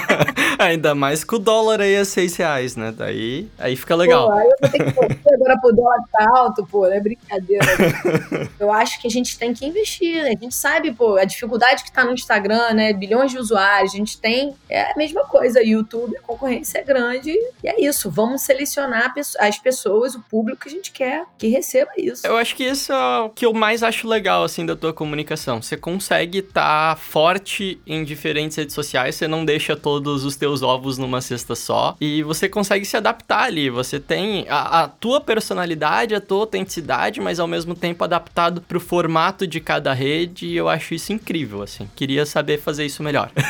Ainda mais que o dólar aí é 6 reais, né? Daí aí fica legal. Pô, aí eu vou ter que agora pro dólar tá alto, pô, não é brincadeira. eu acho que a gente tem que investir, né? A gente sabe, pô, a dificuldade que tá no Instagram, né? Bilhões de usuários, a gente tem. É a mesma coisa, YouTube, a concorrência é grande. E é isso, vamos selecionar as pessoas, o público que a gente quer que receba isso. Eu acho que isso é o que eu mais acho legal, assim, da tua comunicação. Você consegue estar forte em diferentes redes sociais, você não deixa todos os teus ovos numa cesta só, e você consegue se adaptar ali. Você tem a, a tua personalidade, a tua autenticidade, mas ao mesmo tempo adaptado pro formato de cada rede, e eu acho isso incrível, assim. Queria saber fazer isso melhor.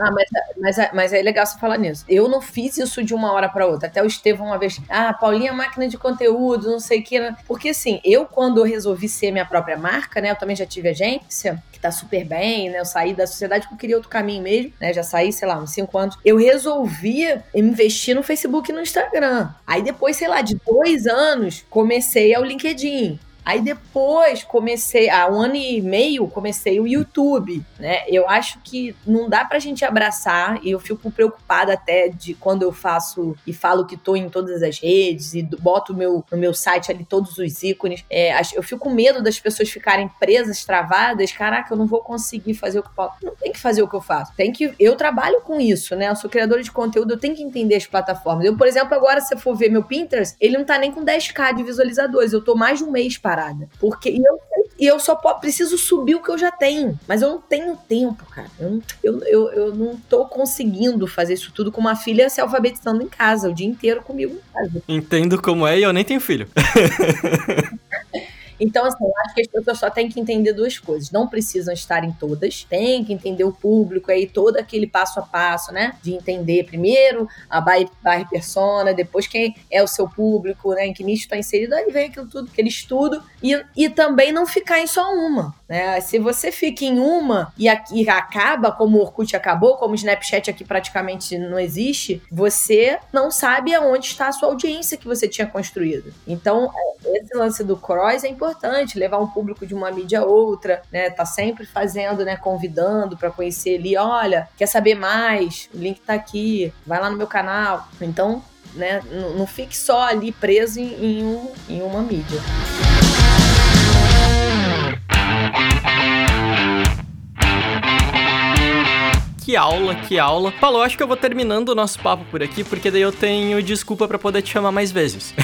Ah, mas, mas, é- mas é legal você falar nisso. Eu não fiz isso de uma hora pra outra. Até o Estevão uma vez, ah, Paulinha máquina de conteúdo, não sei o que. né? Porque assim, eu quando resolvi ser minha própria marca, né? Eu também já tive agência, que tá super bem, né? Eu saí da sociedade porque eu queria outro caminho mesmo, né? Já saí, sei lá, uns cinco anos. Eu resolvi investir no Facebook e no Instagram. Aí depois, sei lá, de dois anos, comecei ao LinkedIn. Aí depois comecei, há um ano e meio, comecei o YouTube, né? Eu acho que não dá pra gente abraçar, e eu fico preocupada até de quando eu faço e falo que tô em todas as redes e boto meu, no meu site ali todos os ícones. É, eu fico com medo das pessoas ficarem presas, travadas. Caraca, eu não vou conseguir fazer o que eu. Não tem que fazer o que eu faço. Tem que. Eu trabalho com isso, né? Eu sou criadora de conteúdo, eu tenho que entender as plataformas. Eu, por exemplo, agora, se você for ver meu Pinterest, ele não tá nem com 10k de visualizadores. Eu tô mais de um mês parada. Porque e eu, e eu só preciso subir o que eu já tenho. Mas eu não tenho tempo, cara. Eu eu, eu, eu não tô conseguindo fazer isso tudo com uma filha se alfabetizando em casa, o dia inteiro comigo em casa. Entendo como é e eu nem tenho filho. Então, assim, eu acho que as pessoas só têm que entender duas coisas. Não precisam estar em todas, tem que entender o público aí, todo aquele passo a passo, né? De entender primeiro a buyer, persona, depois quem é o seu público, né? Em que nicho está inserido, aí vem aquilo tudo, aquele estudo. E, e também não ficar em só uma. Né? Se você fica em uma e, aqui, acaba, como o Orkut acabou, como o Snapchat aqui praticamente não existe, você não sabe aonde está a sua audiência que você tinha construído. Então, esse lance do cross é importante, levar um público de uma mídia a outra, né? Tá sempre fazendo, né? Convidando para conhecer ali, olha, quer saber mais? O link tá aqui, vai lá no meu canal. Então, né? Não fique só ali preso em, em, um, em uma mídia. Que aula, que aula. Paulo, eu acho que eu vou terminando o nosso papo por aqui, porque daí eu tenho desculpa para poder te chamar mais vezes.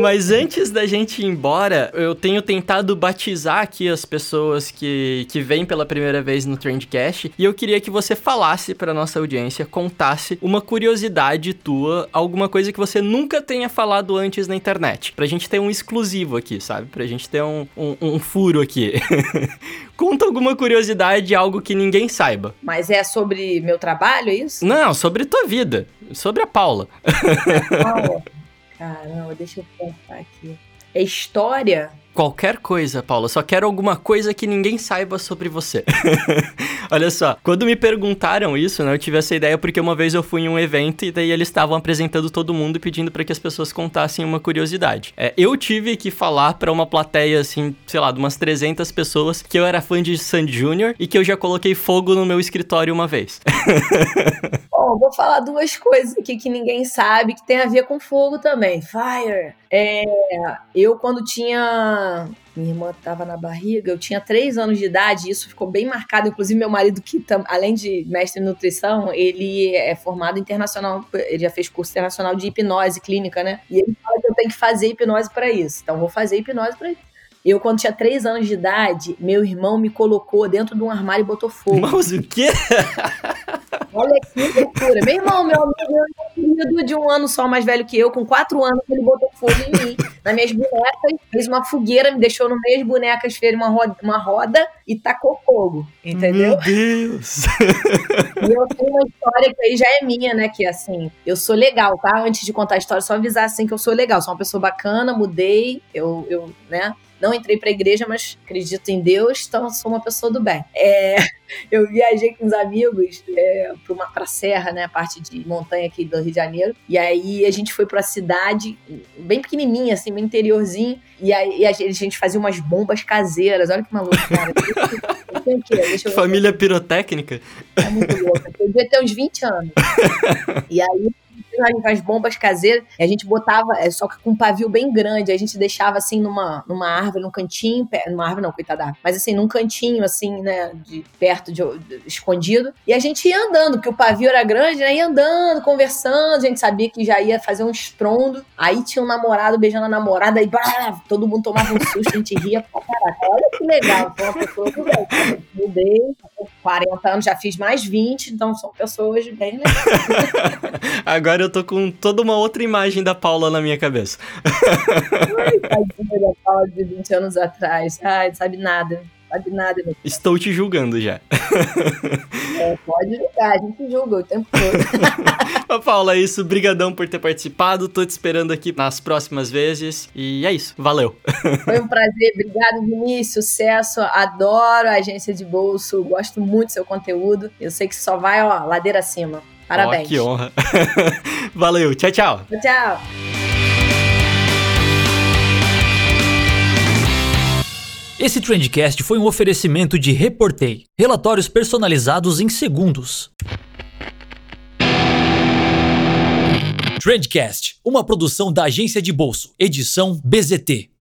Mas antes da gente ir embora, eu tenho tentado batizar aqui as pessoas que, que vêm pela primeira vez no Trendcast. E eu queria que você falasse para nossa audiência, contasse uma curiosidade tua, alguma coisa que você nunca tenha falado antes na internet. Pra gente ter um exclusivo aqui, sabe? Pra gente ter um, um, um furo aqui. Conta alguma curiosidade, algo que ninguém saiba. Mas é sobre meu trabalho, é isso? Não, sobre tua vida. Sobre a Paula. Paula. Caramba, deixa eu pensar aqui. É história? Qualquer coisa, Paula. Só quero alguma coisa que ninguém saiba sobre você. Olha só, quando me perguntaram isso, né, eu tive essa ideia porque uma vez eu fui em um evento e daí eles estavam apresentando todo mundo e pedindo para que as pessoas contassem uma curiosidade. É, eu tive que falar para uma plateia, assim, sei lá, de umas 300 pessoas que eu era fã de Sandy Jr. e que eu já coloquei fogo no meu escritório uma vez. Bom, vou falar duas coisas aqui que ninguém sabe que tem a ver com fogo também. Fire. É, eu, quando tinha. Minha irmã estava na barriga, eu tinha três anos de idade, isso ficou bem marcado. Inclusive, meu marido, que além de mestre em nutrição, ele é formado internacional, ele já fez curso internacional de hipnose clínica, né? E ele fala que eu tenho que fazer hipnose para isso. Então, vou fazer hipnose para isso. Eu, quando tinha três anos de idade, meu irmão me colocou dentro de um armário e botou fogo. Mas o quê? Olha que loucura. Meu irmão, meu amigo, meu querido de um ano só mais velho que eu, com quatro anos, ele botou fogo em mim, nas minhas bonecas, fez uma fogueira, me deixou no meio das bonecas, fez uma roda, uma roda e tacou fogo. Entendeu? Meu Deus! E eu tenho uma história que aí já é minha, né? Que assim, eu sou legal, tá? Antes de contar a história, só avisar assim que eu sou legal. Sou uma pessoa bacana, mudei, eu, eu né? Não entrei pra igreja, mas acredito em Deus, então sou uma pessoa do bem. É, eu viajei com os amigos é, pra, uma, pra serra, né? A parte de montanha aqui do Rio de Janeiro. E aí a gente foi pra cidade, bem pequenininha, assim, bem interiorzinho. E aí a gente fazia umas bombas caseiras. Olha que maluco, cara. Deixa eu Família pirotécnica. É muito louco. Eu devia ter uns 20 anos. e aí as bombas caseiras, a gente botava, é, só que com um pavio bem grande, a gente deixava assim numa, numa árvore, num cantinho, numa árvore não, coitada mas assim, num cantinho assim, né, de perto, de, de, escondido, e a gente ia andando, porque o pavio era grande, né, ia andando, conversando, a gente sabia que já ia fazer um estrondo, aí tinha um namorado beijando a namorada, e blá, todo mundo tomava um susto, a gente ria pra caraca, olha que legal, foi uma pessoa que mudei, 40 anos, já fiz mais 20, então são pessoas bem legais. Agora eu tô com toda uma outra imagem da Paula na minha cabeça. Ai, tadinha da Paula de 20 anos atrás. Ai, não sabe nada. Sabe nada, meu Estou te julgando já. É, pode julgar, a gente julga o tempo todo. Paula, é isso. Brigadão por ter participado. Tô te esperando aqui nas próximas vezes. E é isso. Valeu. Foi um prazer. Obrigado, Vinícius. Sucesso. Adoro a agência de bolso. Gosto muito do seu conteúdo. Eu sei que só vai, ó, ladeira acima. Parabéns. Oh, que honra. Valeu. Tchau, tchau. Tchau. Esse Trendcast foi um oferecimento de Reportei, relatórios personalizados em segundos. Trendcast, uma produção da agência de bolso, edição BZT.